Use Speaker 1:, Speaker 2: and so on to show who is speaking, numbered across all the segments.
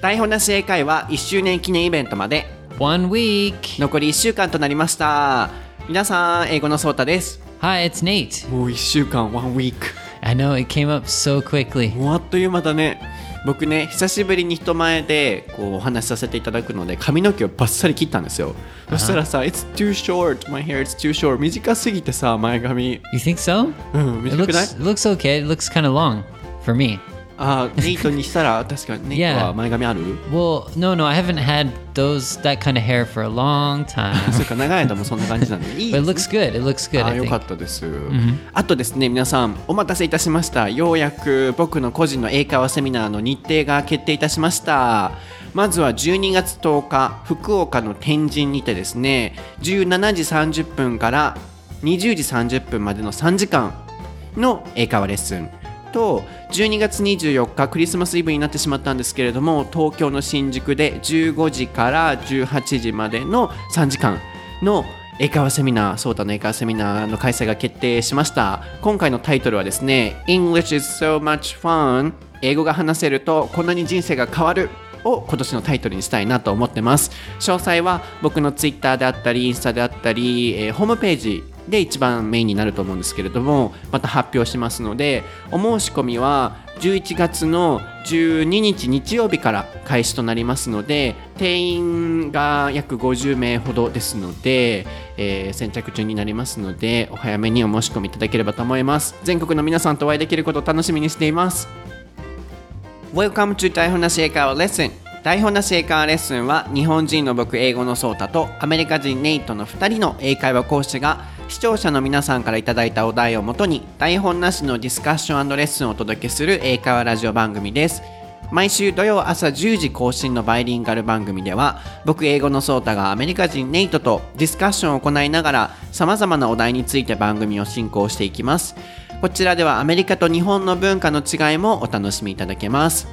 Speaker 1: 台本なし英会話1周年記念イベントまで
Speaker 2: One week.
Speaker 1: 残り1週間となりました皆さん英語のソータです
Speaker 2: Hi, it's Nate.
Speaker 1: もう1週間1ウィーク
Speaker 2: I know it came up so quickly.
Speaker 1: もうあっという間だね僕ね久しぶりに人前でこうお話しさせていただくので髪の毛をバッサリ切ったんですよそしたらさ「It's too short my hair is too short」短すぎてさ前髪
Speaker 2: You think so?
Speaker 1: うん
Speaker 2: It
Speaker 1: 短くない
Speaker 2: looks it looks okay. It looks kind of long for me.
Speaker 1: あーネイトにしたら 確かにネイト
Speaker 2: Yeah.
Speaker 1: は前髪ある
Speaker 2: ？Well, no, no, I haven't had those that kind of hair for a long time. but it looks good. It looks good.
Speaker 1: あよか.ったです、あとですね皆さんお待たせいたしましたようやく僕の個人の英会話セミナーの日程が決定いたしましたまずは12月10日福岡の天神にてですね17時30分から20時30分までの3時間の英会話レッスンと12月24日クリスマスイブになってしまったんですけれども東京の新宿で15時から18時までの3時間の英会話セミナー、ソータの英会話セミナーの開催が決定しました。今回のタイトルはですね、English is so much fun 英語が話せるとこんなに人生が変わるを今年のタイトルにしたいなと思ってます。詳細は僕のツイッターであったり、インスタであったり、えーホームページで一番メインになると思うんですけれども、また発表しますので、お申し込みは11月の12日日曜日から開始となりますので、定員が約50名ほどですので、えー先着順になりますので、お早めにお申し込みいただければと思います。全国の皆さんとお会いできることを楽しみにしています。Welcome to 台本なし英会話レッスン台本なし英会話レッスンは日本人の僕英語のソータとアメリカ人ネイトの2人の英会話講師が視聴者の皆さんからいただいたお題をもとに台本なしのディスカッションレッスンをお届けする英会話ラジオ番組です。毎週土曜朝10時更新のバイリンガル番組では僕英語のソータがアメリカ人ネイトとディスカッションを行いながら様々なお題について番組を進行していきます。こちらではアメリカと日本の文化の違いもお楽しみいただけます。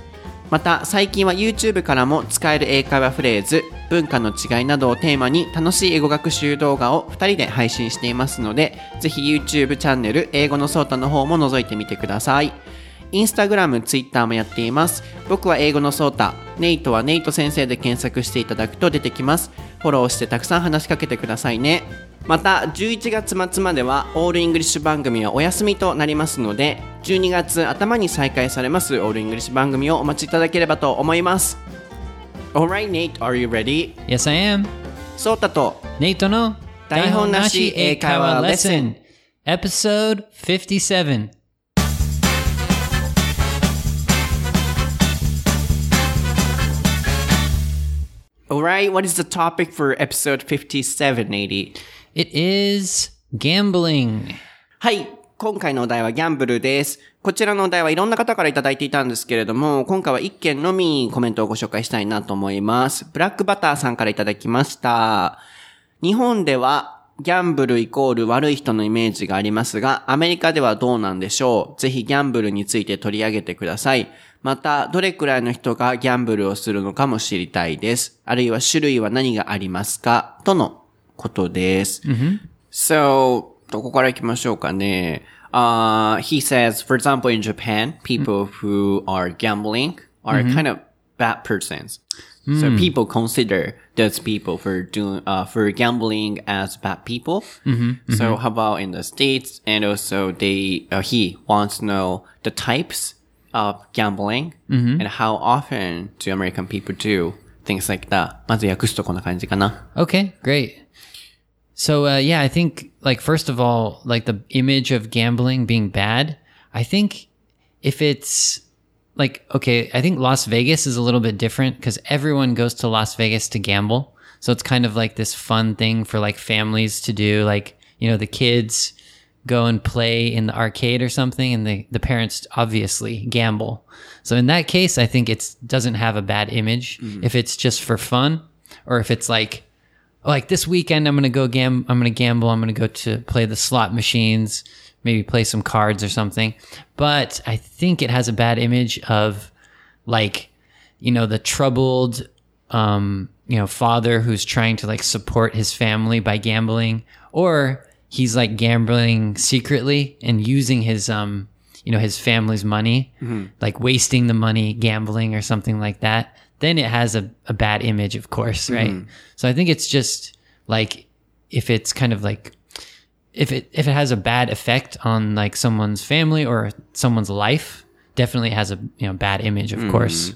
Speaker 1: また最近は YouTube からも使える英会話フレーズ文化の違いなどをテーマに楽しい英語学習動画を2人で配信していますのでぜひ YouTube チャンネル英語のソータの方も覗いてみてくださいインスタグラム、ツイッターもやっています。僕は英語のソータ、ネイトはネイト先生で検索していただくと出てきます。フォローしてたくさん話しかけてくださいね。また、11月末まではオールイングリッシュ番組はお休みとなりますので、12月頭に再開されますオールイングリッシュ番組をお待ちいただければと思います。Alright, Nate, are you ready?
Speaker 2: Yes, I am.
Speaker 1: ソータと
Speaker 2: Nate no
Speaker 1: 台本なし英会話レッスン
Speaker 2: Episode 57.
Speaker 1: Alright, what is the topic for episode 5780?
Speaker 2: It is gambling.
Speaker 1: はい。今回のお題はギャンブルです。こちらのお題はいろんな方からいただいていたんですけれども、今回は一件のみコメントをご紹介したいなと思います。ブラックバターさんからいただきました。日本ではギャンブルイコール悪い人のイメージがありますが、アメリカではどうなんでしょう？ぜひギャンブルについて取り上げてください。また、どれくらいの人がギャンブルをするのかも知りたいです。あるいは種類は何がありますか？とのことです。So, どこから行きましょうかね。Uh, he says, for example, in Japan, people who are gambling are kind of bad persons. So people consider those people for doing, uh, for gambling as bad people. So how about in the States? And also they, uh, he wants to know the types of gambling and how often do American people do things like that. まず訳すとこんな感じかな。
Speaker 2: Okay, great. So uh, yeah, I think like first of all, like the image of gambling being bad. I think if it's like okay, I think Las Vegas is a little bit different because everyone goes to Las Vegas to gamble. So it's kind of like this fun thing for like families to do. Like you know, the kids go and play in the arcade or something, and the the parents obviously gamble. So in that case, I think it doesn't have a bad image if it's just for fun, or if it's like like this weekend I'm gonna go gam I'm gonna gamble, I'm gonna go to play the slot machines, maybe play some cards or something. But I think it has a bad image of like, you know, the troubled um, you know, father who's trying to like support his family by gambling, or he's like gambling secretly and using his um you know his family's money like wasting the money gambling or something like that then it has a, a bad image, of course, mm-hmm. right? So I think it's just like if it's kind of like if it if it has a bad effect on like someone's family or someone's life, definitely has a you know bad image, of mm-hmm. course.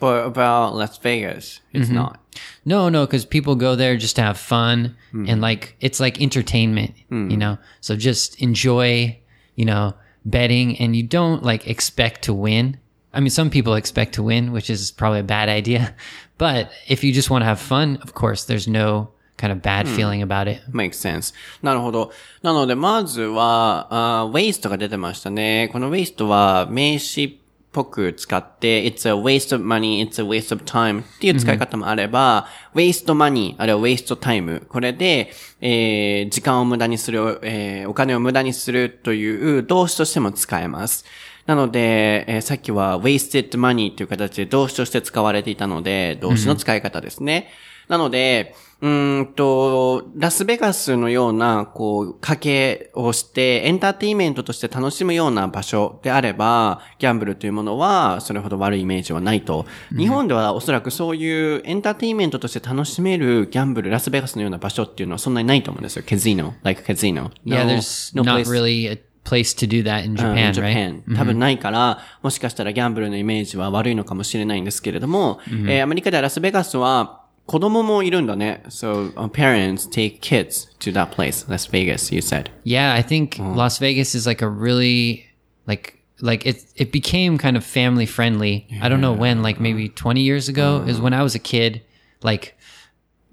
Speaker 1: But about Las Vegas, it's mm-hmm. not.
Speaker 2: No, no, because people go there just to have fun and like it's like entertainment, you know. So just enjoy, you know, betting, and you don't like expect to win. I mean, some people expect to win, which is probably a bad idea. But if you just want to have fun, of course, there's no kind of bad feeling about it.
Speaker 1: makes sense. なるほど。なので、まずは、waste が出てましたね。この waste は名詞っぽく使って、it's a waste of money, it's a waste of time っていう使い方もあれば、waste money、あるいは waste time。これで、えー時間を無駄にする、えーお金を無駄にするという動詞としても使えます。なので、えーさっきは wasted money という形で動詞として使われていたので、動詞の使い方ですね。なので、うーんと、ラスベガスのような、こう、家計をして、エンターテインメントとして楽しむような場所であれば、ギャンブルというものは、それほど悪いイメージはないと。日本ではおそらくそういうエンターテインメントとして楽しめるギャンブル、ラスベガスのような場所っていうのはそんなにないと思うんですよ。カジノ、like カジノ。
Speaker 2: Yeah, there's
Speaker 1: no
Speaker 2: not really a place to do that in
Speaker 1: うん
Speaker 2: Japan,
Speaker 1: Japan
Speaker 2: right?
Speaker 1: 多分ないから、もしかしたらギャンブルのイメージは悪いのかもしれないんですけれども、えーアメリカではラスベガスは子供もいるんだね。So, uh, parents take kids to that place, Las Vegas, you said.
Speaker 2: Yeah, I think Las Vegas is like a really like like it it became kind of family friendly. I don't know when, like maybe 20 years ago is when I was a kid. Like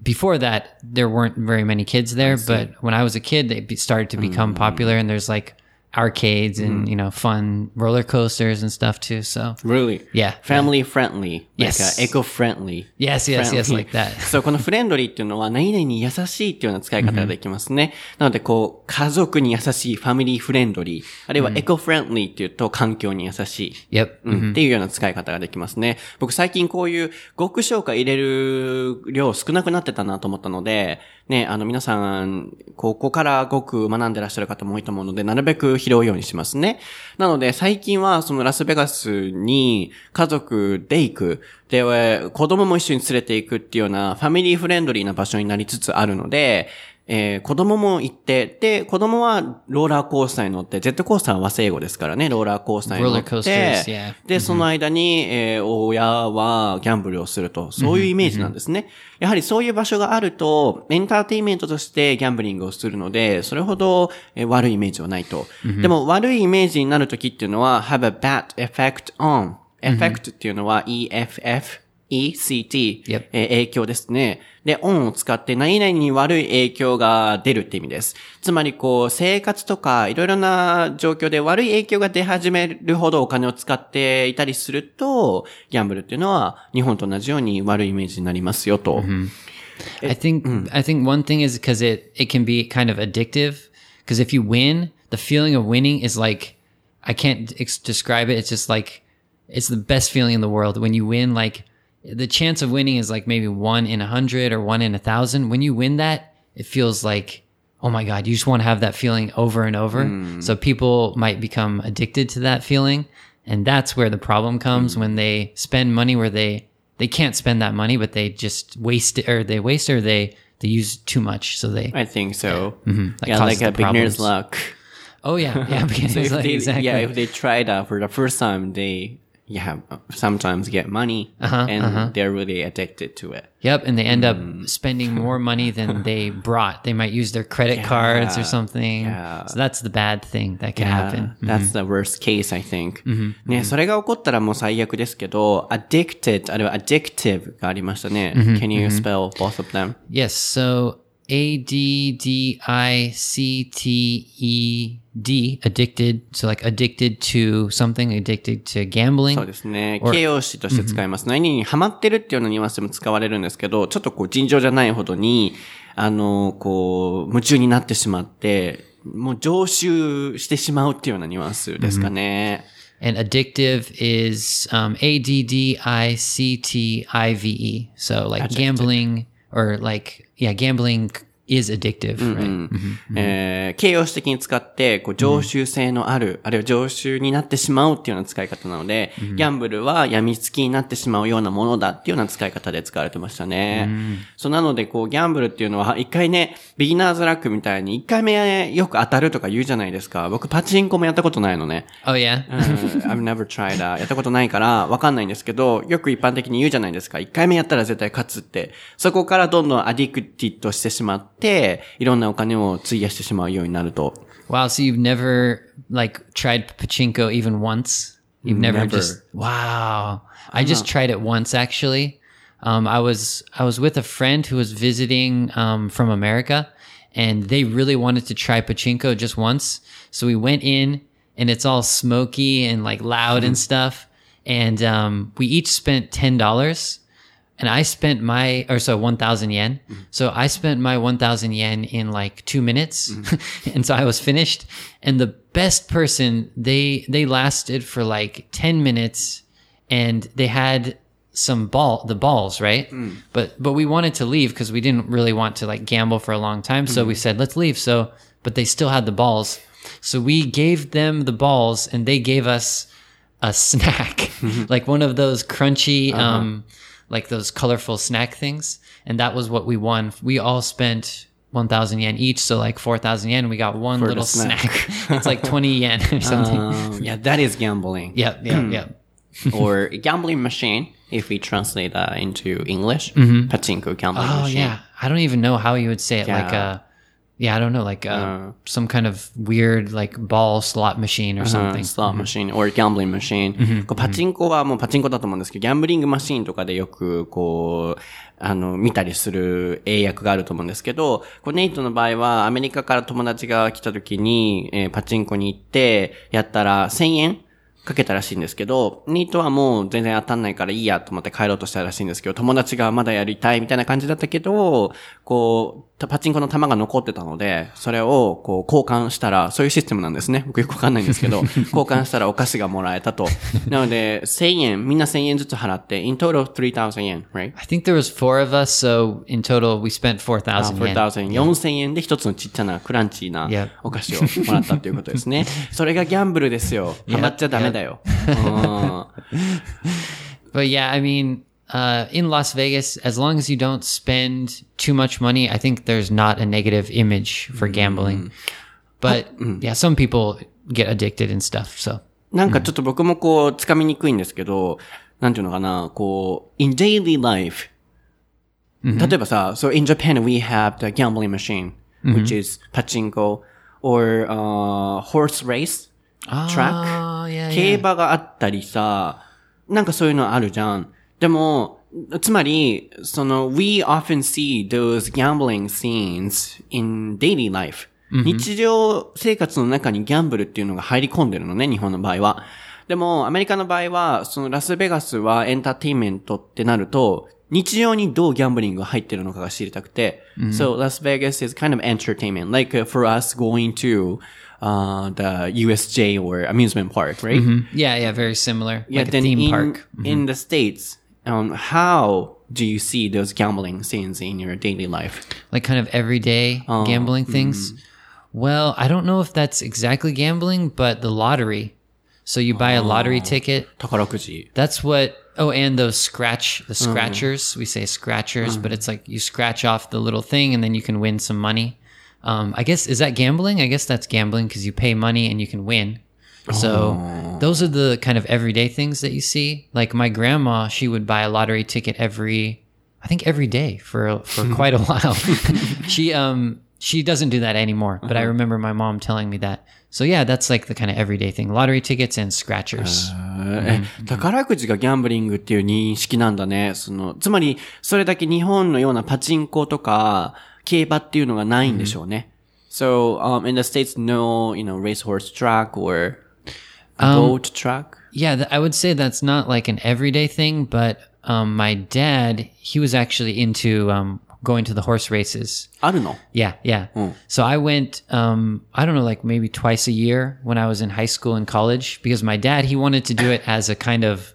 Speaker 2: before that there weren't very many kids there, but when I was a kid they be- started to become popular and there's like arcades and, you know, fun roller coasters and stuff too. So
Speaker 1: Really?
Speaker 2: Yeah.
Speaker 1: Family friendly.
Speaker 2: Yes.
Speaker 1: Like、uh, eco-friendly.
Speaker 2: Yes, yes, yes,
Speaker 1: friendly.
Speaker 2: like that.
Speaker 1: そう、このフレンドリーっていうのは何々に優しいっていうような使い方ができますね。なので、こう、家族に優しい、ファミリーフレンドリー。あるいはエコフレンドリーっていうと環境に優しい。
Speaker 2: Yep.
Speaker 1: うんっていうような使い方ができますね。僕最近こういう極小化入れる量少なくなってたなと思ったので、ね、あの皆さん、ここからごく学んでらっしゃる方も多いと思うので、なるべく拾うようにしますね。なので最近はそのラスベガスに家族で行く。で、子供も一緒に連れて行くっていうようなファミリーフレンドリーな場所になりつつあるので、えー子供も行って、で、子供はローラーコースターに乗って、ジェットコースターは和製英語ですからね、ローラーコースターに乗ってで、その間に、えー親はギャンブルをすると、そういうイメージなんですね。やはりそういう場所があると、エンターテインメントとしてギャンブリングをするので、それほど、えー悪いイメージはないと。でも悪いイメージになるときっていうのは、have a bad effect on。effect っていうのは EFF。ECT、
Speaker 2: Yep.
Speaker 1: えー影響ですね。で、on を使って何々に悪い影響が出るって意味です。つまりこう、生活とかいろいろな状況で悪い影響が出始めるほどお金を使っていたりすると、ギャンブルっていうのは日本と同じように悪いイメージになりますよと。
Speaker 2: I think I think one thing is because it it can be kind of addictive. Because if you win, the feeling of winning is like I can't ex- describe it. It's just like it's the best feeling in the world when you win. Like the chance of winning is like maybe one in a hundred or one in a thousand. When you win that, it feels like oh my god, you just want to have that feeling over and over. Mm. So people might become addicted to that feeling, and that's where the problem comes mm. when they spend money where they they can't spend that money, but they just waste it, or they waste it, or they they use too much, so they.
Speaker 1: I think so. Yeah, mm-hmm.
Speaker 2: causes
Speaker 1: like a beginner's luck.
Speaker 2: Oh yeah, yeah, because
Speaker 1: So if they,
Speaker 2: exactly.
Speaker 1: Yeah, if they try that for the first time, they yeah sometimes get money
Speaker 2: Uh-huh,
Speaker 1: and they're really addicted to it.
Speaker 2: Yep, and they end up spending more money than they brought. They might use their credit cards or something.
Speaker 1: yeah.
Speaker 2: So that's the bad thing that can
Speaker 1: Yeah,
Speaker 2: happen.
Speaker 1: that's the worst case, I think. ね、それが起こったらもう最悪ですけど、addicted、あるいは addictive がありましたね。Can you spell both of them?
Speaker 2: Yes. So A D D I C T E D, addicted. So like addicted to something, addicted to gambling.
Speaker 1: そうですね。形容詞として使います。何にハマってるっていうようなニュアンスでも使われるんですけど、ちょっとこう尋常じゃないほどに、あの、こう、夢中になってしまって、もう常習してしまうっていうようなニュアンスですかね。
Speaker 2: And addictive is um, A D D I C T I V E. So like
Speaker 1: Addicted.
Speaker 2: gambling or like, yeah, gambling is addictive, right?
Speaker 1: えー形容詞的に使って、こう、常習性のある、あるいは常習になってしまうっていうような使い方なので、ギャンブルは病みつきになってしまうようなものだっていうような使い方で使われてましたね。そう、なので、こう、ギャンブルっていうのは、一回ね、ビギナーズラックみたいに、一回目よく当たるとか言うじゃないですか。僕、パチンコもやったことないのね。
Speaker 2: Oh yeah?
Speaker 1: う ん I've never tried that. やったことないからわかんないんですけど、よく一般的に言うじゃないですか。一回目やったら絶対勝つって。そこからどんどんアディクティッドしてしまって、いろんなお金を費やしてしまうようになると。
Speaker 2: Wow. So you've never like tried pachinko even once? You've never,
Speaker 1: Never.
Speaker 2: just wow. I just tried it once actually. Um, I was I was with a friend who was visiting um, from America, and they really wanted to try pachinko just once. So we went in, and it's all smoky and like loud and stuff. And um, we each spent ten dollars and I spent my or so one thousand yen. Mm-hmm. So I spent my one thousand yen in like two minutes, mm-hmm. and so I was finished. And the best person they they lasted for like ten minutes, and they had some ball the balls right? Mm. But but we wanted to leave because we didn't really want to like gamble for a long time. So we mm-hmm. said let's leave. So but they still had the balls. So we gave them the balls and they gave us a snack, like one of those crunchy, uh-huh. um, like those colorful snack things. And that was what we won. We all spent 1,000 yen each. So like 4,000 yen. We got one
Speaker 1: the
Speaker 2: little
Speaker 1: snack.
Speaker 2: snack. it's like 20 yen or something.
Speaker 1: Um, yeah, that is gambling.
Speaker 2: yeah, yeah, yeah.
Speaker 1: or gambling machine, if we translate that into English. Pachinko gambling
Speaker 2: Oh
Speaker 1: machine.
Speaker 2: yeah. I don't even know how you would say it. Like
Speaker 1: Yeah.
Speaker 2: Uh yeah, I don't know, like uh, some kind of weird like ball slot machine or
Speaker 1: うん
Speaker 2: something.
Speaker 1: スロットマシン、or gambling machine、こうパチンコはもうパチンコだと思うんですけど、ギャンブリングマシンとかでよく、こう、あの、見たりする英訳があると思うんですけど、こうネイトの場合は、アメリカから友達が来た時に、えーパチンコに行って、やったら1000円かけたらしいんですけど、ネイトはもう全然当たんないからいいやと思って帰ろうとしたらしいんですけど、友達がまだやりたいみたいな感じだったけど、こう、パチンコの玉が残ってたので、それをこう交換したら、そういうシステムなんですね。僕よくわかんないんですけど、交換したらお菓子がもらえたと。なので、1000円、みんな1000円ずつ払って、in total 3000円、right?
Speaker 2: I think there was four of us, so in total we spent 4,000 yen.
Speaker 1: 4000 4000円で一つのちっちゃなクランチーな.お菓子をもらったっていうことですね。それがギャンブルですよ。ハマっちゃダメだよ。うん
Speaker 2: But yeah, I mean, uh, in Las Vegas, as long as you don't spend too much money, I think there's not a negative image for gambling. But yeah, some people get addicted and stuff. So
Speaker 1: なんかちょっと僕もこう、つかみにくいんですけど、なんていうのかな、こう、in daily life、例えばさ、so in Japan we have the gambling machine, which is pachinko, or、uh, horse race,
Speaker 2: track？Oh, yeah,
Speaker 1: 競
Speaker 2: yeah.
Speaker 1: 馬があったりさ、なんかそういうのあるじゃん。でも、つまり、その、we often see those gambling scenes in daily life. 日常生活の中にギャンブルっていうのが入り込んでるのね、日本の場合は。でも、アメリカの場合は、そのラスベガスはエンターテインメントってなると、日常にどうギャンブリングが入ってるのかが知りたくて。So, Las Vegas is kind of entertainment. Like uh, for us going to uh, the USJ or amusement park, right? Mm-hmm.
Speaker 2: Yeah, yeah, very similar.
Speaker 1: Yeah,
Speaker 2: like
Speaker 1: then
Speaker 2: theme
Speaker 1: in,
Speaker 2: park mm-hmm.
Speaker 1: in the states. Um, how do you see those gambling scenes in your daily life?
Speaker 2: Like kind of everyday um, gambling hmm. things. Mm. Well, I don't know if that's exactly gambling, but the lottery. So you buy a oh. lottery
Speaker 1: oh, ticket. Takarakuji.
Speaker 2: That's what. Oh, and those scratch the mm-hmm. scratchers. Mm. We say scratchers, mm. but it's like you scratch off the little thing, and then you can win some money. Um, I guess is that gambling? I guess that's gambling because you pay money and you can win. So those are the kind of everyday things that you see. Like my grandma, she would buy a lottery ticket every, I think every day for for quite a while. she um she doesn't do that anymore, but I remember my mom telling me that. So yeah, that's like the kind of everyday thing: lottery tickets and scratchers.
Speaker 1: え、宝くじがギャンブリングっていう認識なんだね。その、つまり、それだけ日本のようなパチンコとか、 競馬っていうのがないんでしょうね。So, um, in the States, no, you know, racehorse track or boat track?
Speaker 2: Yeah, th- I would say that's not like an everyday thing, but um, my dad, he was actually into um, going to the horse races.
Speaker 1: あるの
Speaker 2: Yeah, yeah. So I went, um, I don't know, like maybe twice a year when I was in high school and college because my dad, he wanted to do it as a kind of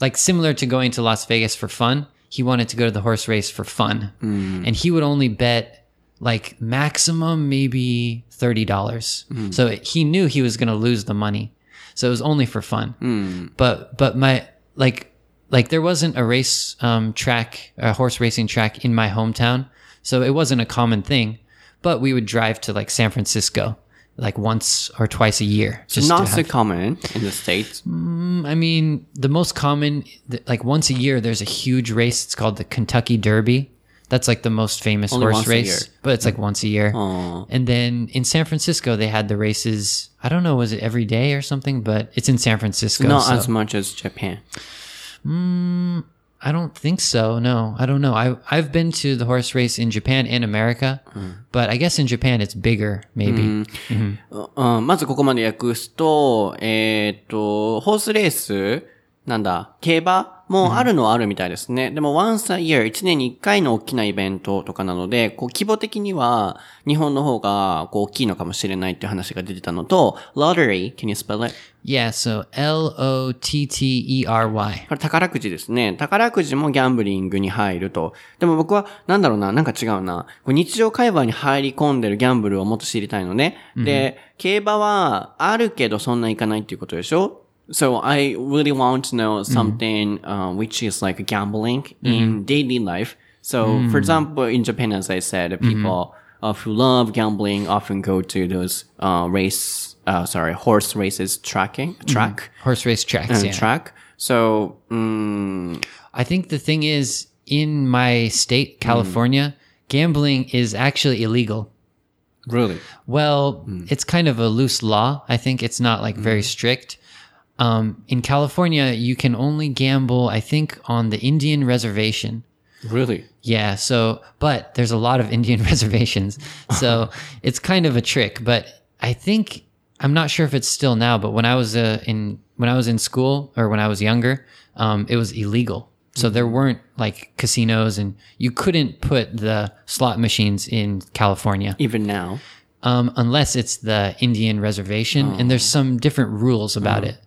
Speaker 2: like similar to going to Las Vegas for fun. He wanted to go to the horse race for fun. Mm. And he would only bet like maximum maybe $30. dollars mm. So he knew he was going to lose the money. So it was only for fun. Mm. But but my like like there wasn't a race um track, a horse racing track in my hometown. So it wasn't a common thing, but we would drive to like San Francisco like once or twice a year. Just
Speaker 1: Not so common in the States.
Speaker 2: Mm, I mean, the most common, like once a year, there's a huge race. It's called the Kentucky Derby. That's like the most famous
Speaker 1: Only
Speaker 2: horse race, but it's like once a year.
Speaker 1: Aw.
Speaker 2: And then in San Francisco, they had the races. I don't know, was it every day or something? But it's in San Francisco.
Speaker 1: Not
Speaker 2: so-
Speaker 1: as much as Japan.
Speaker 2: Mm, I don't think so. No, I don't know. I I've been to the horse race in Japan and America, but I guess in Japan it's bigger, maybe.
Speaker 1: うん、まずここまで訳すと、えーっと、ホースレース、なんだ、競馬 もあるのはあるみたいですね。でも、once a year、1年に1回の大きなイベントとかなので、こう、規模的には、日本の方が、こう、大きいのかもしれないっていう話が出てたのと、lottery, can you spell it?
Speaker 2: Yeah. So L O T T E R Y.
Speaker 1: これ宝くじですね。宝くじもギャンブリングに入ると。でも僕は、なんだろうな、なんか違うな。日常会話に入り込んでるギャンブルをもっと知りたいのね。で、競馬はあるけどそんな行かないっていうことでしょ？So I really want to know mm-hmm. something、uh, which is like gambling mm-hmm. in daily life. So for mm. example, in Japan, as I said, mm-hmm. people uh, who love gambling often go to those uh, race, uh, sorry, horse races tracking, track.
Speaker 2: Horse race tracks.
Speaker 1: and
Speaker 2: yeah.
Speaker 1: track. So, mm,
Speaker 2: I think the thing is, in my state, mm. California, gambling is actually illegal.
Speaker 1: really,
Speaker 2: Well, mm. it's kind of a loose law. I think it's not like very strict. Um, in California, you can only gamble, I think, on the Indian reservation.
Speaker 1: really.
Speaker 2: Yeah. So, but there's a lot of Indian reservations. So it's kind of a trick, but I think, I'm not sure if it's still now, but when I was uh, in, when I was in school or when I was younger, um, it was illegal. So there weren't like casinos and you couldn't put the slot machines in California,
Speaker 1: Even now,
Speaker 2: um, unless it's the Indian reservation and there's some different rules about it.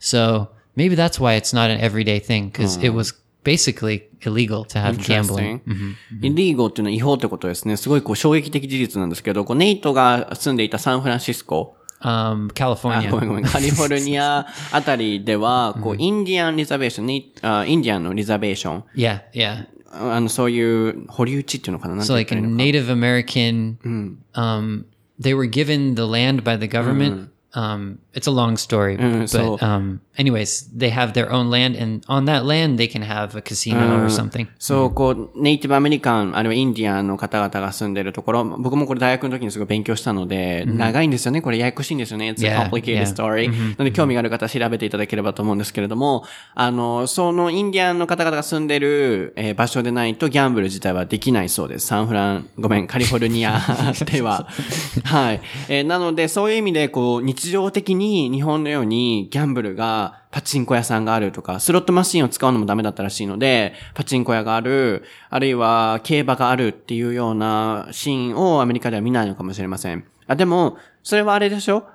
Speaker 2: So maybe that's why it's not an everyday thing because it was basically illegal to have gambling.
Speaker 1: Mm-hmm. Mm-hmm. illegal っていうのは違法ってことですね。すごいこう衝撃的事実なんですけど、こうネイトが住んでいたサンフランシスコ。
Speaker 2: um, California.
Speaker 1: ごめんごめん。カリフォルニアあたりでは、こう、インディアンリザベーション、インディアンのリザベーション。
Speaker 2: Yeah, yeah.
Speaker 1: あの、そういう保留地っていうのかな
Speaker 2: So like a Native American, mm. um, they were given the land by the government, mm. um, it's a long story, but
Speaker 1: so-
Speaker 2: um, anyways, they have their own land, and on that land they can have a casino or something.
Speaker 1: そう、こう、ネイティブアメリカン、あるいはインディアンの方々が住んでるところ、僕もこれ大学の時にすごい勉強したので、長いんですよね。これややこしいんですよね。It's a complicated story. なので興味がある方は調べていただければと思うんですけれども、あの、そのインディアンの方々が住んでる、えー場所でないとギャンブル自体はできないそうです。サンフラン、ごめん、カリフォルニア では。はい。えーなので、そういう意味で、こう、日常的に日本のようにギャンブルが、パチンコ屋さんがあるとか、スロットマシンを使うのもダメだったらしいので、パチンコ屋がある、あるいは競馬があるっていうようなシーンをアメリカでは見ないのかもしれません。あ、でも、それはあれでしょ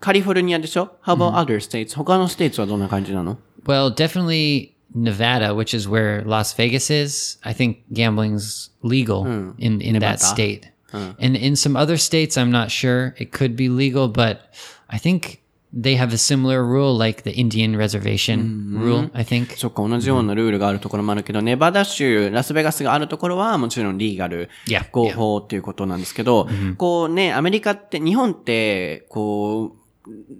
Speaker 1: カリフォルニアでしょ ?How about other states? 他のステーツはどんな感じなの
Speaker 2: Well, definitely Nevada, which is where Las Vegas is. I think gambling's legal in in that state. And in some other states, I'm not sure. It could be legal, but I think they have a similar rule, like the Indian reservation rule. I think.
Speaker 1: そっか、同じようなルールがあるところもあるけど、ネバダ州、ラスベガスがあるところはもちろんリーガル合法っていうことなんですけど、こうね、アメリカって、日本って、こう、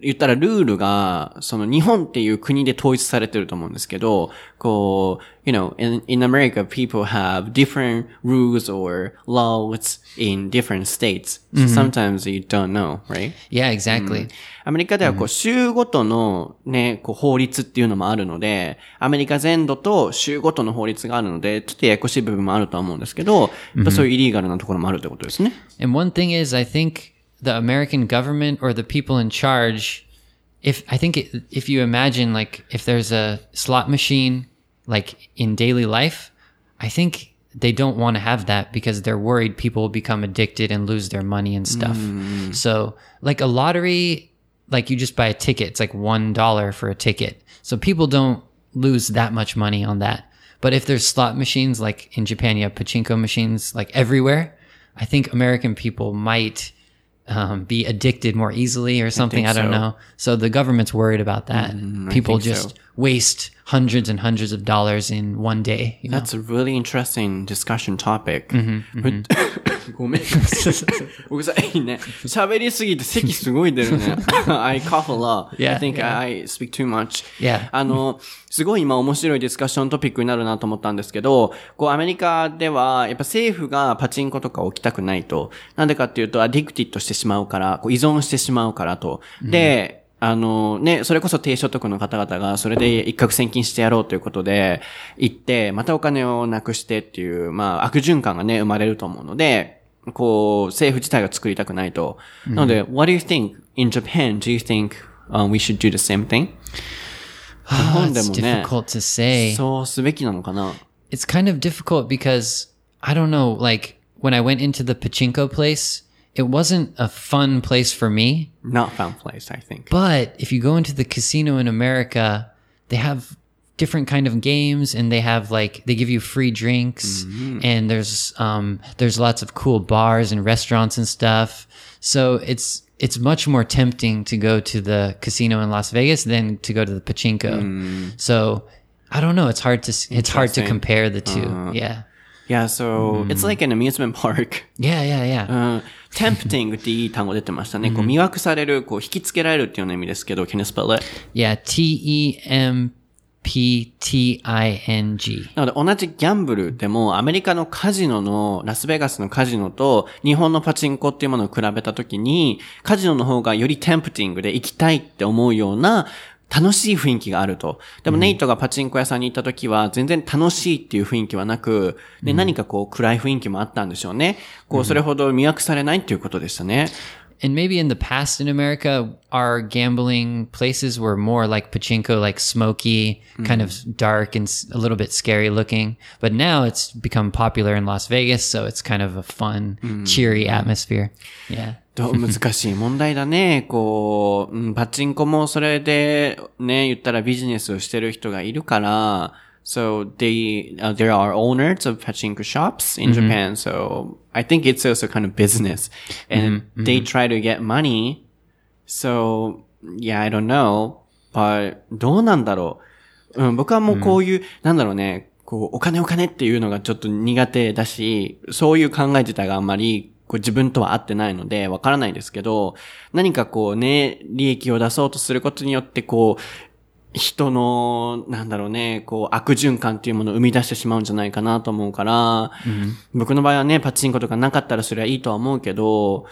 Speaker 1: 言ったらルールが、その日本っていう国で統一されてると思うんですけど、こう、you know, in, in America people have different rules or laws in different states. So sometimes you don't know, right?
Speaker 2: Yeah, exactly.
Speaker 1: アメリカではこう州ごとのね、こう法律っていうのもあるので、アメリカ全土と州ごとの法律があるので、ちょっとややこしい部分もあるとは思うんですけど、やっぱそういうイリーガルなところもあるってことですね。
Speaker 2: And one thing is, I think the American government or the people in charge, if I think it, if you imagine like if there's a slot machine like in daily life, I think they don't want to have that because they're worried people will become addicted and lose their money and stuff. Mm. So like a lottery, like you just buy a ticket, it's like one dollar for a ticket. So people don't lose that much money on that. But if there's slot machines, like in Japan, you have pachinko machines like everywhere. I think American people might um, be addicted more easily or something. I,
Speaker 1: think
Speaker 2: don't
Speaker 1: so.
Speaker 2: know. So the government's worried about that. people just
Speaker 1: so.
Speaker 2: waste hundreds and hundreds of dollars in one day. You know?
Speaker 1: That's a really interesting discussion topic.
Speaker 2: Mm-hmm,
Speaker 1: ごめん。僕さ、い。い。ね。喋りすぎて咳すごい。出るね。I cough a lot. I think. I speak too much. あの、すごい。今面白い。ディスカッショントピックになるなと思ったんですけど、こうアメリカでは、やっぱ政府がパチンコとか置きたくない。と。なんでかってい。うと、アディクティッドしてしまうから、こう依存してしまうからと。で、あのね、それこそ低所得の方々が、それで一攫千金してやろうということで、行って、またお金をなくしてっていう、まあ悪循環がね、生まれると思うので、こう、政府自体が作りたくないと。なので、what do you think in Japan? Do you think、um, we should do the same thing? 日
Speaker 2: Oh,
Speaker 1: 本でもね、
Speaker 2: difficult to say.
Speaker 1: そうすべきなのかな
Speaker 2: it's kind of difficult because I don't know, like when I went into the pachinko place, it wasn't a fun place for me.
Speaker 1: Not fun place, I think.
Speaker 2: But if you go into the casino in America, they have different kind of games and they have like they give you free drinks mm-hmm. and there's um there's lots of cool bars and restaurants and stuff. So it's it's much more tempting to go to the casino in Las Vegas than to go to the pachinko. Mm. So I don't know, it's hard to it's hard to compare the 2 uh, yeah.
Speaker 1: Yeah, so it's like an amusement park.
Speaker 2: Yeah, yeah, yeah.
Speaker 1: うん、tempting っていい単語出てましたね。こう、魅惑される、こう、引きつけられるっていうような意味ですけど、can you spell it?
Speaker 2: yeah, T E M P T I N G.
Speaker 1: なので、同じギャンブルでも、アメリカのカジノの、ラスベガスのカジノと、日本のパチンコっていうものを比べたときに、カジノの方がよりテンプティングで行きたいって思うような、楽しい雰囲気があると。でも、ネイトがパチンコ屋さんに行った時は、全然楽しいっていう雰囲気はなく、で、何かこう、暗い雰囲気もあったんでしょうね。こう、それほど魅惑されないっていうことでしたね。
Speaker 2: And maybe in the past in America, our gambling places were more like pachinko, like smoky, kind of dark and s- a little bit scary looking. But now it's become popular in Las Vegas, so it's kind of a fun, cheery atmosphere. Yeah.
Speaker 1: と難しい問題だね。こう、うんパチンコもそれでね、言ったらビジネスをしてる人がいるから、 so they, uh, there are owners of pachinko shops in Japan, so I think it's also kind of business. And they try to get money. So, yeah, I don't know. But, どうなんだろう。うん、僕はもうこういう、なんだろうね、こう、お金お金っていうのがちょっと苦手だし、そういう考え自体があんまり、こう自分とは合ってないので、わからないですけど、何かこうね、利益を出そうとすることによって、こう、人の、なんだろうね、こう、悪循環っていうものを生み出してしまうんじゃないかなと思うから、僕の場合はね、パチンコとかなかったらそれはいいとは思うけど、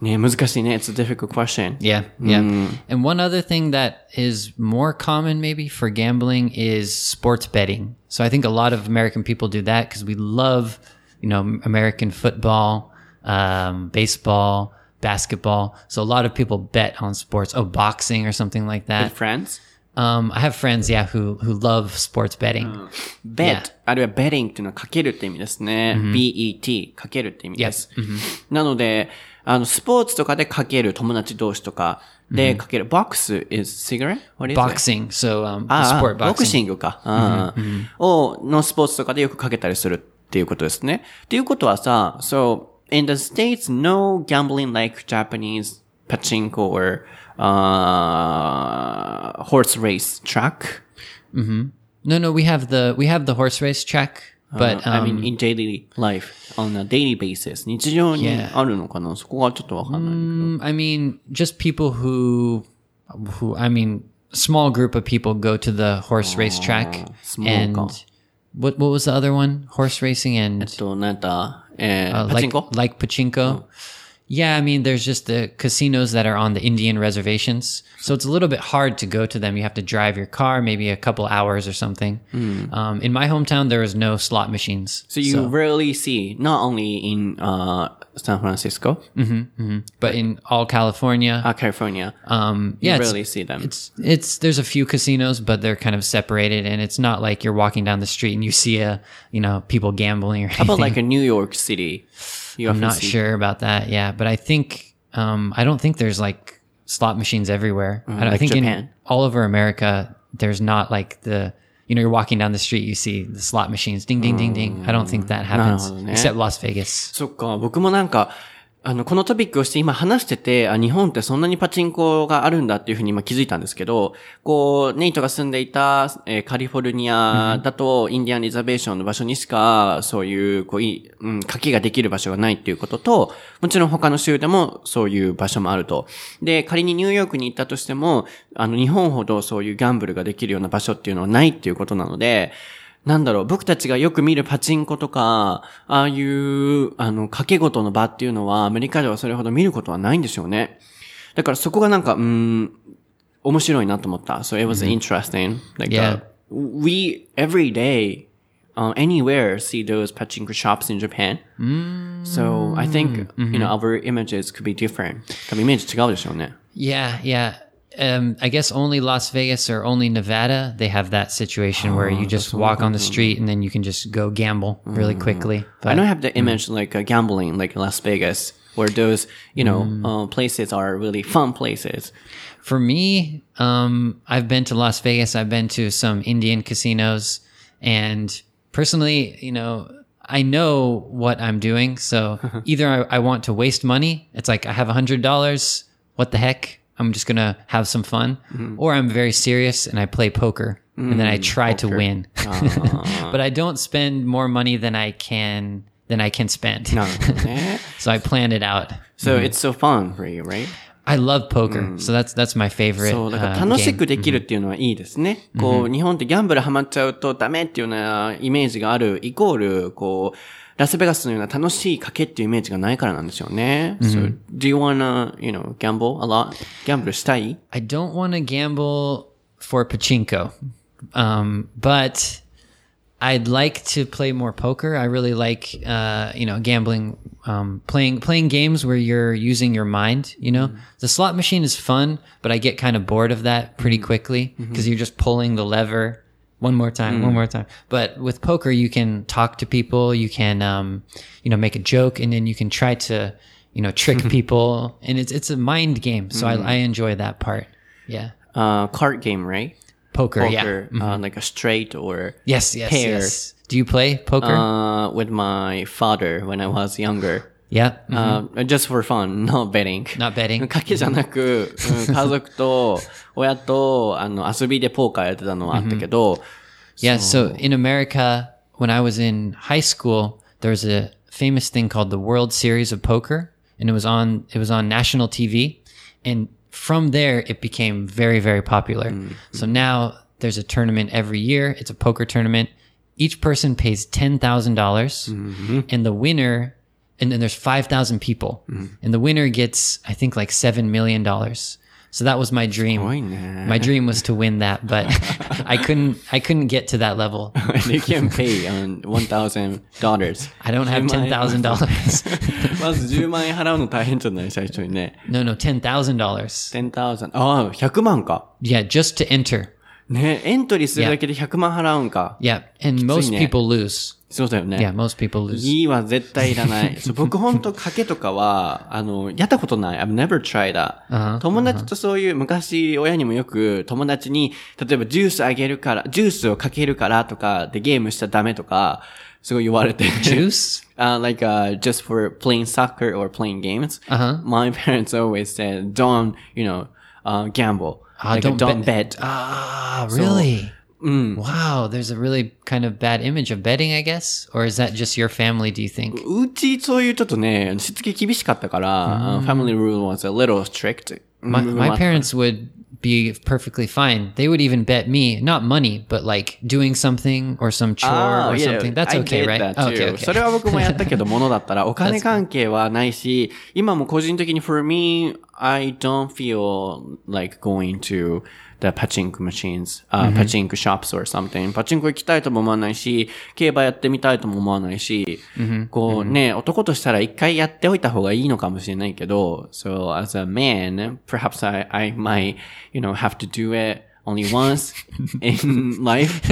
Speaker 1: ね、難しいね。It's a difficult question.
Speaker 2: Yeah. Yeah. And one other thing that is more common maybe for gambling is sports betting. So I think a lot of American people do that because we love, you know, American football, um, baseball, basketball. So a lot of people bet on sports. Oh, boxing or something like that.
Speaker 1: friends?
Speaker 2: Um, I have friends, yeah, who, who love sports betting.
Speaker 1: bet、
Speaker 2: Yeah.
Speaker 1: あるいは betting っていうのはかけるって意味ですね。bet、かけるって意味です。なので、あの、スポーツとかでかける友達同士とかでかける。box is cigarette? What is it?
Speaker 2: Boxing. So, um, sport
Speaker 1: ボクシ
Speaker 2: boxing.
Speaker 1: ングか。のスポーツとかでよくかけたりするっていうことですね。っていうことはさ、so, in the States, no gambling like Japanese pachinko or, uh, horse race track?
Speaker 2: No, no, we have the, we have the horse race track, but,
Speaker 1: I
Speaker 2: um,
Speaker 1: mean, in daily life, on a daily basis. 日常に
Speaker 2: Yeah.
Speaker 1: あるのかなそこがちょっとわかんない。
Speaker 2: Mm, I mean, just people who, who I mean, small group of people go to the horse race track,
Speaker 1: small
Speaker 2: and
Speaker 1: ka.
Speaker 2: what what was the other one? Horse racing
Speaker 1: え
Speaker 2: and
Speaker 1: っと、なんだ、えー
Speaker 2: uh,
Speaker 1: パチン
Speaker 2: like
Speaker 1: コ
Speaker 2: like pachinko. yeah, I mean, there's just the casinos that are on the Indian reservations, so it's a little bit hard to go to them. You have to drive your car, maybe a couple hours or something. Um, in my hometown, there was no slot machines,
Speaker 1: So you rarely see, not only in uh, San Francisco,
Speaker 2: but in all California,
Speaker 1: uh, California,
Speaker 2: um,
Speaker 1: you
Speaker 2: yeah, it's-
Speaker 1: rarely see them.
Speaker 2: It's it's there's a few casinos, but they're kind of separated, and it's not like you're walking down the street and you see a you know people gambling or
Speaker 1: How about like a New York City? You
Speaker 2: I'm
Speaker 1: often
Speaker 2: not
Speaker 1: see-
Speaker 2: sure about that. Yeah, but I think um, I don't think there's like slot machines everywhere. I, don't- I
Speaker 1: like
Speaker 2: think in
Speaker 1: Japan.
Speaker 2: all over America, there's not like the you you know, you're walking down the street, you see the slot machines, ding, ding, ding, ding. I don't think that happens,
Speaker 1: なるほどね。
Speaker 2: except Las Vegas.
Speaker 1: そっか、僕もなんか、 あの、このトピックをして今話してて、あ、日本ってそんなにパチンコがあるんだっていうふうに今気づいたんですけど、こう、ネイトが住んでいた、えーカリフォルニアだと、インディアンリザベーションの場所にしか、そういう、こう、いい、うん、賭けができる場所がないっていうことと、もちろん他の州でもそういう場所もあると。で、仮にニューヨークに行ったとしても、あの、日本ほどそういうギャンブルができるような場所っていうのはないっていうことなので、なんだろう、僕たちがよく見るパチンコとか、ああいう、あの、掛け事の場っていうのは、アメリカではそれほど見ることはないんでしょうね。だからそこがなんか、うーん、面白いなと思った。So it was interesting. Like,
Speaker 2: Yeah.
Speaker 1: uh, we, every day, uh, anywhere see those pachinko shops in Japan. So I think, you know, our images could be different. 多分イメージ違うでしょうね。
Speaker 2: Yeah, yeah. Um, I guess only Las Vegas or only Nevada, they have that situation where you just walk on the street and then you can just go gamble really quickly.
Speaker 1: I don't have the image like uh, gambling, like Las Vegas, where those, you know, uh, places are really fun places.
Speaker 2: for me, um, I've been to Las Vegas. I've been to some Indian casinos, and personally, you know, I know what I'm doing. So either I, I want to waste money. It's like I have a hundred dollars. What the heck? I'm just gonna have some fun, or I'm very serious and I play poker, and then I try to win. but I don't spend more money than I can than I can spend.
Speaker 1: なるほどね。
Speaker 2: so I plan it out.
Speaker 1: so it's so fun for you, right?
Speaker 2: I love poker, so that's that's my favorite.
Speaker 1: そう、だから
Speaker 2: uh,
Speaker 1: 楽し
Speaker 2: game.
Speaker 1: くできるっていうのはいいですね。こう、日本ってギャンブルハマっちゃうとダメっていうようなイメージがある、イコール、こう、 ラスベガスのような楽しい賭けっていうイメージがないからなんでしょうね。So, do you wanna, you know, gamble a lot? ギャンブルしたい
Speaker 2: I don't want to gamble for pachinko, um, but I'd like to play more poker. I really like, uh, you know, gambling, um, playing playing games where you're using your mind. You know, the slot machine is fun, but I get kind of bored of that pretty quickly because you're just pulling the lever. one more time, one more time. But with poker, you can talk to people. You can, um, you know, make a joke, and then you can try to, you know, trick people. And it's it's a mind game, so I, I enjoy that part. Yeah,
Speaker 1: uh, card game, right?
Speaker 2: poker. Yeah.
Speaker 1: Poker, uh, like a straight or
Speaker 2: Yes, yes,
Speaker 1: pair.
Speaker 2: yes. Do you play poker?
Speaker 1: Uh, with my father when I was younger.
Speaker 2: yeah.
Speaker 1: Uh, just for fun, not betting.
Speaker 2: Not betting.
Speaker 1: 賭けじゃなく、うん家族と親とあの遊びでポーカーやってたのはあったけど、
Speaker 2: Yeah. So in America, when I was in high school, there was a famous thing called the World Series of Poker, and it was on it was on national TV, and from there it became very very popular. So now there's a tournament every year. It's a poker tournament. Each person pays ten dollars, and the winner. And then there's 5,000 people. And the winner gets, I think, like $7 million. So that was my dream.
Speaker 1: すごいね。
Speaker 2: My dream was to win that, but I couldn't. I couldn't get to that level.
Speaker 1: They can pay on $1,000.
Speaker 2: I don't have ten thousand dollars.
Speaker 1: まず10万円払うの大変じゃない最初にね。
Speaker 2: no, no, ten thousand dollars.
Speaker 1: 10,000。ああ、100万か。
Speaker 2: Yeah, just to enter.
Speaker 1: ねエントリーするだけで100万払うんか。
Speaker 2: Yeah, and most
Speaker 1: ね。
Speaker 2: people lose.
Speaker 1: そうだよね。
Speaker 2: Yeah, most people lose.
Speaker 1: いいは絶対いらない。そう僕ほんと賭けとかは、あの、やったことない。I've never tried that.
Speaker 2: あは
Speaker 1: 友達とそういう、昔親にもよく友達に、例えばジュースあげるから、ジュースをかけるからとかでゲームしちゃダメとか、すごい言われて。
Speaker 2: Juice?
Speaker 1: Uh, like, uh, just for playing soccer or playing games.
Speaker 2: Uh-huh.
Speaker 1: My parents always said, don't, you know, uh, gamble.
Speaker 2: Ah,
Speaker 1: like,
Speaker 2: don't
Speaker 1: don't,
Speaker 2: bet. Ah, really? Wow, there's a really kind of bad image of betting, I guess, or is that just your family? Do you think?
Speaker 1: うちそういうちょっとね、しつけ厳しかったから、uh, family rule was a little strict.
Speaker 2: My,
Speaker 1: うん
Speaker 2: my
Speaker 1: まあ
Speaker 2: parents would be perfectly fine. They would even bet me, not money, but like doing something or some chore
Speaker 1: Ah,
Speaker 2: or
Speaker 1: yeah,
Speaker 2: something. That's
Speaker 1: I
Speaker 2: okay,
Speaker 1: did
Speaker 2: right?
Speaker 1: that
Speaker 2: Oh,
Speaker 1: too.
Speaker 2: okay, okay.
Speaker 1: それは僕もやったけど、ものだったら、お金関係はないし、今も個人的に for me, I don't feel like going to the pachinko machines, uh, pachinko shops or something. パチンコ行きたいとも思わないし、競馬やってみたいとも思わないし、こうね、男としたら一回やっておいた方がいいのかもしれないけど、so as a man, perhaps I, I might, you know, have to do it only once in life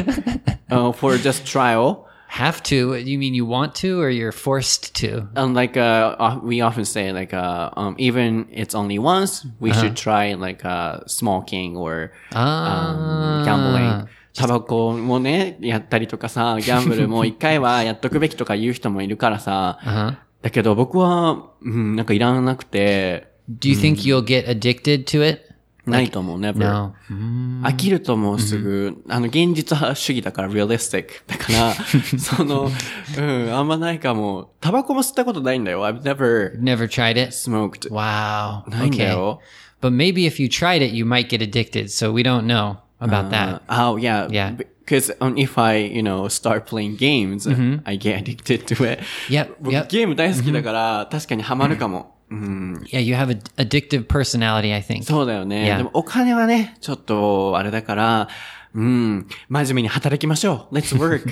Speaker 1: uh, for just trial.
Speaker 2: Have to? You mean you want to, or you're forced to?
Speaker 1: And like uh, uh, we often say, like uh, um, even it's only once, we should try like uh, smoking or um, gambling. タバコもね、やったりとかさ、ギャンブルも一回はやっとくべきとか言う人もいるからさ、
Speaker 2: Uh huh.
Speaker 1: だけど僕は、うん、なんかいらなくて、
Speaker 2: Do you think you'll get addicted to it?
Speaker 1: ないと思う、never.
Speaker 2: No.
Speaker 1: 飽きるともうすぐ、あの、現実派主義だから、realistic。だから、その、うん、あんまないかも。タバコも吸ったことないんだよ。I've never
Speaker 2: Never tried it?
Speaker 1: smoked.
Speaker 2: Wow.
Speaker 1: ないんだ
Speaker 2: Okay.
Speaker 1: よ。
Speaker 2: But maybe if you tried it, you might get addicted. So we don't know about that.
Speaker 1: Oh, yeah.
Speaker 2: Yeah.
Speaker 1: Because um, if I, you know, start playing games, I get addicted to it.
Speaker 2: Yep.
Speaker 1: 僕.ゲーム大好きだから、確かにハマるかも。うん。
Speaker 2: Yeah, you have an addictive personality, I think.
Speaker 1: そうだよね。
Speaker 2: Yeah.
Speaker 1: でもお金はね、ちょっと、あれだから、うん、真面目に働きましょう。Let's work.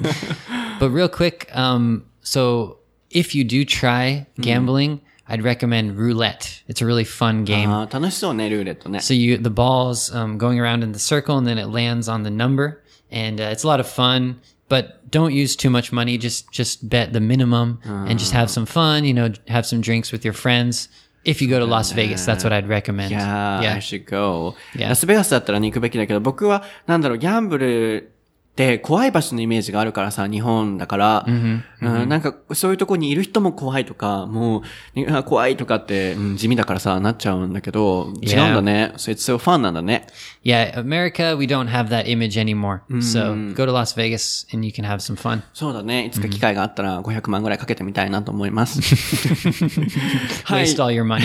Speaker 2: But real quick, um, so if you do try gambling, I'd recommend roulette. It's a really fun game.
Speaker 1: あー楽しそうね、ルーレットね。
Speaker 2: So you the ball's um, going around in the circle, and then it lands on the number, and uh, it's a lot of fun. But don't use too much money. Just just bet the minimum, and just have some fun. You know, have some drinks with your friends. If you go to Las Vegas, that's what I'd recommend.
Speaker 1: Yeah, I
Speaker 2: yeah.
Speaker 1: should go.
Speaker 2: Yeah.
Speaker 1: ラスベガスだったらね、行くべきだけど、僕は、なんだろう、ギャンブル って怖い場所のイメージがあるからさ、日本だから、うんなんか、そういうとこにいる人も怖いとか、もう、怖いとかって、うん地味だからさ、なっちゃうんだけど、違うんだね。So it's so fun なんだね。
Speaker 2: Yeah, America, we don't have that image anymore. So go to Las Vegas, and you can have some fun.
Speaker 1: そうだね。いつか機会があったら500万ぐらいかけてみたいなと思います。はい。
Speaker 2: Waste all your money.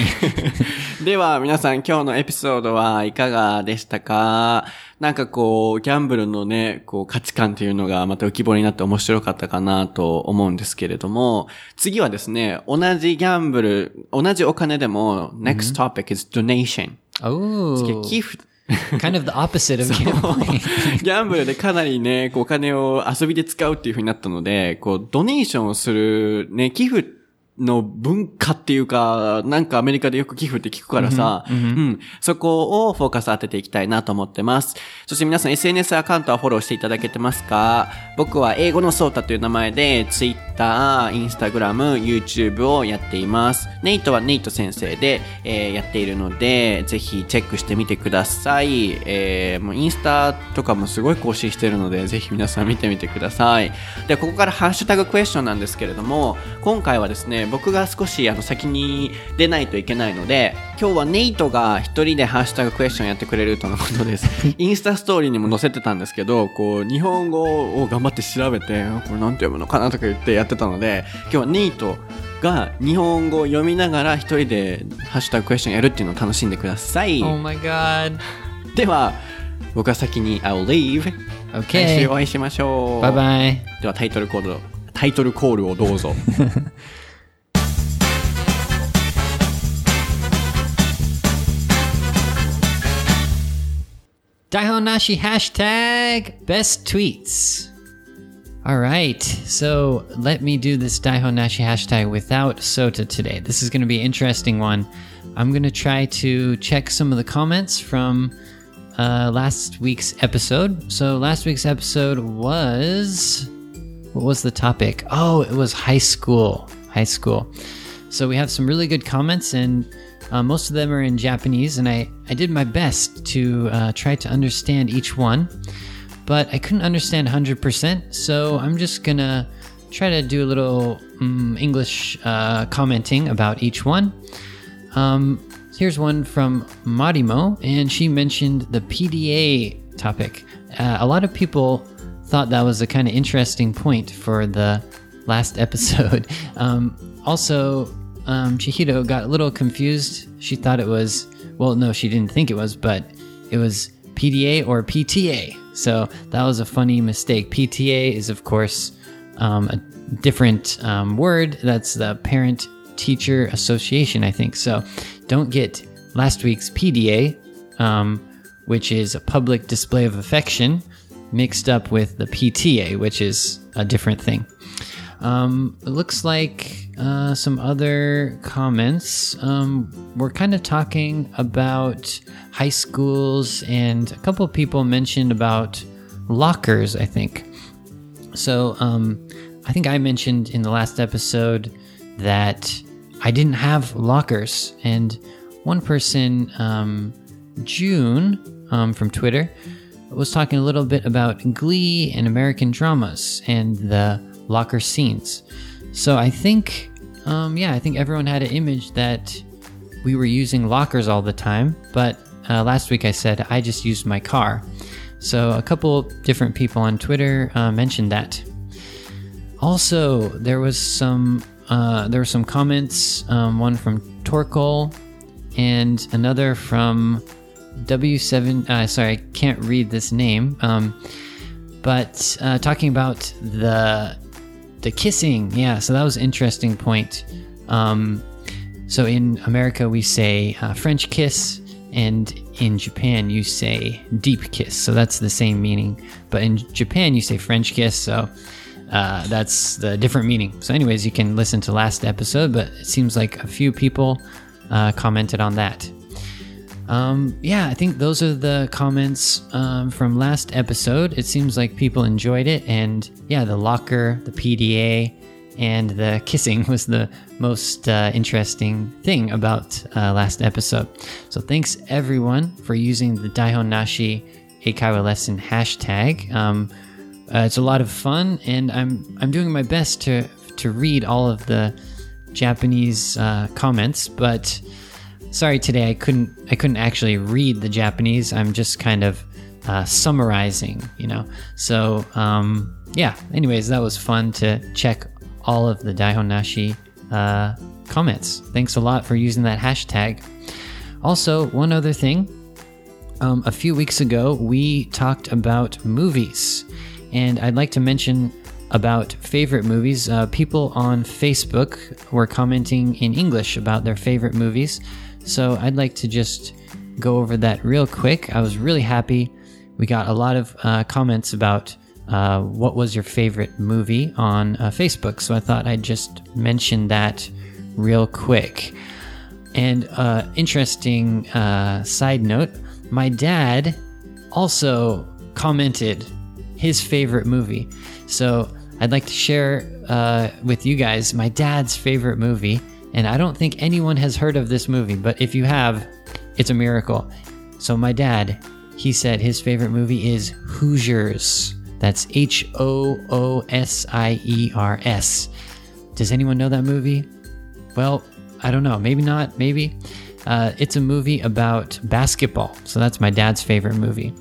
Speaker 1: では、皆さん今日のエピソードはいかがでしたか？なんかこう、ギャンブルのね、こう価値観というのがまた浮き彫りになって面白かったかなと思うんですけれども、次はですね、同じギャンブル、同じお金でも、next topic is donation。
Speaker 2: Oh,
Speaker 1: 寄付。
Speaker 2: kind of the opposite of gambling.
Speaker 1: ギャンブルでかなりね、こうお金を遊びで使うっていう風になったので、こう、ドネーションをする、ね、寄付の文化っていうか、なんかアメリカでよく寄付って聞くからさ、うん、そこをフォーカス当てていきたいなと思ってます。そして皆さん SNS アカウントはフォローしていただけてますか？僕は英語のソータという名前で Twitter、Instagram、YouTube をやっています。ネイトはネイト先生で、えーやっているので、ぜひチェックしてみてください。えーもうインスタとかもすごい更新しているので、ぜひ皆さん見てみてください。で、ここからハッシュタグクエスチョンなんですけれども、今回はですね、僕が少しあの先に出ないといけないので、今日はネイトが一人でハッシュタグクエスチョンやってくれるとのことです。インスタストーリーにも載せてたんですけど、こう、日本語を頑張って調べて、あこれなんて読むのかなとか言ってやってたので、今日はネイトが日本語を読みながら一人でハッシュタグクエスチョンやるっていうのを楽しんでください。
Speaker 2: oh my god.
Speaker 1: では、僕は先に I'll leave。来.週お会いしましょう。
Speaker 2: Bye bye.
Speaker 1: ではタイトルコールを、タイトルコールをどうぞ。
Speaker 2: Daihonashi hashtag best tweets. All right, so let me do this Daihonashi hashtag without Sota today. This is going to be an interesting one. I'm going to try to check some of the comments from uh, last week's episode. So last week's episode was what was the topic? Oh, it was high school. High school. So we have some really good comments, and uh, most of them are in Japanese, and I, I did my best to uh, try to understand each one, but I couldn't understand 100%, so I'm just gonna try to do a little um, English uh, commenting about each one. Um, here's one from Marimo, and she mentioned the PDA topic. Uh, a lot of people thought that was a kind of interesting point for the last episode. Um, also, um, Chihiro got a little confused. She thought it was, well, no, she didn't think it was, but it was PDA or PTA. So that was a funny mistake. PTA is, of course, um, a different um, word. That's the Parent Teacher Association, I think. So don't get last week's PDA, um, which is a public display of affection, mixed up with the PTA, which is a different thing. Um, it looks like uh, some other comments. Um, we're kind of talking about high schools, and a couple of people mentioned about lockers, I think. So, um, I think I mentioned in the last episode that I didn't have lockers, and one person, um, June um, from Twitter, was talking a little bit about Glee and American dramas and the locker scenes. So I think, um, yeah, I think everyone had an image that we were using lockers all the time, but uh, last week I said I just used my car. So a couple different people on Twitter uh, mentioned that. Also, there was some uh, there were some comments. Um, one from Torkel, and another from W7. Uh, sorry, I can't read this name. Um, but uh, talking about the the kissing, yeah. So that was interesting point. Um, so in America we say uh, French kiss, and in Japan you say deep kiss. So that's the same meaning. But in Japan you say French kiss. So uh, that's the different meaning. So, anyways, you can listen to last episode, but it seems like a few people uh, commented on that. Um, yeah, I think those are the comments um, from last episode. It seems like people enjoyed it, and yeah, the locker, the PDA, and the kissing was the most uh, interesting thing about uh, last episode. So, thanks everyone for using the Daihon Nashi Eikaiwa lesson hashtag. Um, uh, it's a lot of fun, and I'm I'm doing my best to to read all of the Japanese uh, comments, but sorry today I couldn't I couldn't actually read the Japanese. I'm just kind of uh, summarizing, you know. So um, yeah. Anyways, that was fun to check all of the Daihon Nashi uh, comments. Thanks a lot for using that hashtag. Also, one other thing. Um, a few weeks ago, we talked about movies and I'd like to mention about favorite movies. Uh, people on Facebook were commenting in English about their favorite movies. So I'd like to just go over that real quick. I was really happy. We got a lot of uh, comments about uh, what was your favorite movie on uh, Facebook. So I thought I'd just mention that real quick. And uh, interesting uh, side note my dad also commented his favorite movie. So I'd like to share uh, with you guys my dad's favorite movie. And I don't think anyone has heard of this movie, but if you have, it's a miracle. So my dad, he said his favorite movie is Hoosiers. That's H O O S I E R S. Does anyone know that movie? Well, I don't know. Maybe not. Maybe. Uh, it's a movie about basketball. So that's my dad's favorite movie.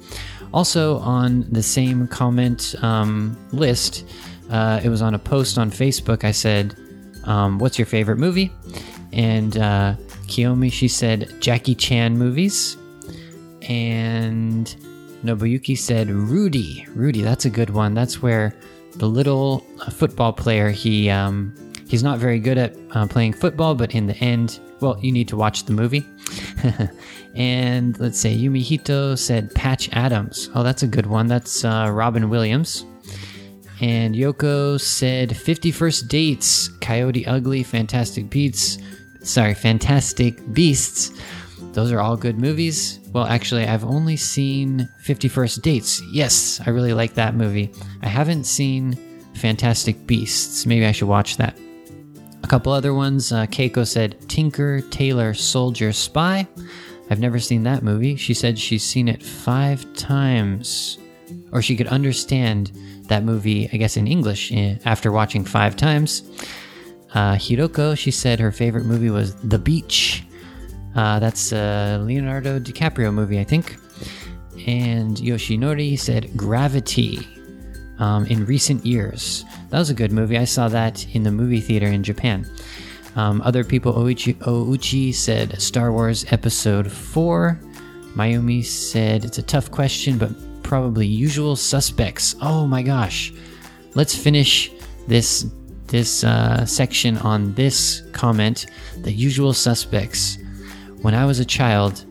Speaker 2: Also, on the same comment um, list, uh, it was on a post on Facebook. I said, um, What's your favorite movie? And uh, Kiyomi, she said, Jackie Chan movies. And Nobuyuki said, Rudy. Rudy, that's a good one. That's where the little uh, football player, he. Um, he's not very good at uh, playing football, but in the end, well, you need to watch the movie. and let's say Yumihito said Patch Adams. Oh, that's a good one. That's uh, Robin Williams. And Yoko said 50 First Dates, Coyote Ugly, Fantastic Beasts. Sorry, Fantastic Beasts. Those are all good movies. Well, actually, I've only seen 50 First Dates. Yes, I really like that movie. I haven't seen Fantastic Beasts. Maybe I should watch that. A couple other ones. Uh, Keiko said Tinker, Tailor, Soldier, Spy. I've never seen that movie. She said she's seen it five times. Or she could understand that movie, I guess, in English eh, after watching five times. Uh, Hiroko, she said her favorite movie was The Beach. Uh, that's a Leonardo DiCaprio movie, I think. And Yoshinori said Gravity um, in recent years. That was a good movie. I saw that in the movie theater in Japan. Um, other people, Oichi, Ouchi said Star Wars Episode 4. Mayumi said it's a tough question, but probably Usual Suspects. Oh my gosh. Let's finish this this uh, section on this comment. The Usual Suspects. When I was a child,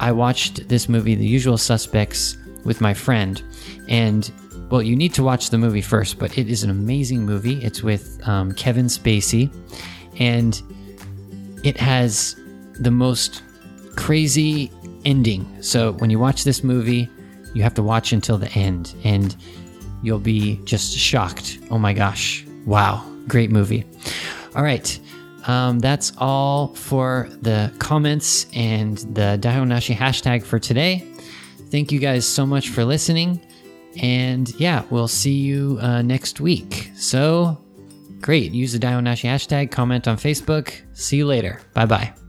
Speaker 2: I watched this movie, The Usual Suspects, with my friend, and well, you need to watch the movie first, but it is an amazing movie. It's with um, Kevin Spacey, and it has the most crazy ending. So when you watch this movie, you have to watch until the end, and you'll be just shocked. Oh my gosh! Wow, great movie. All right. Um, that's all for the comments and the Daihon Nashi hashtag for today. thank you guys so much for listening. And yeah, we'll see you uh, next week. So great. Use the Daihonashi hashtag, comment on Facebook. See you later. Bye bye.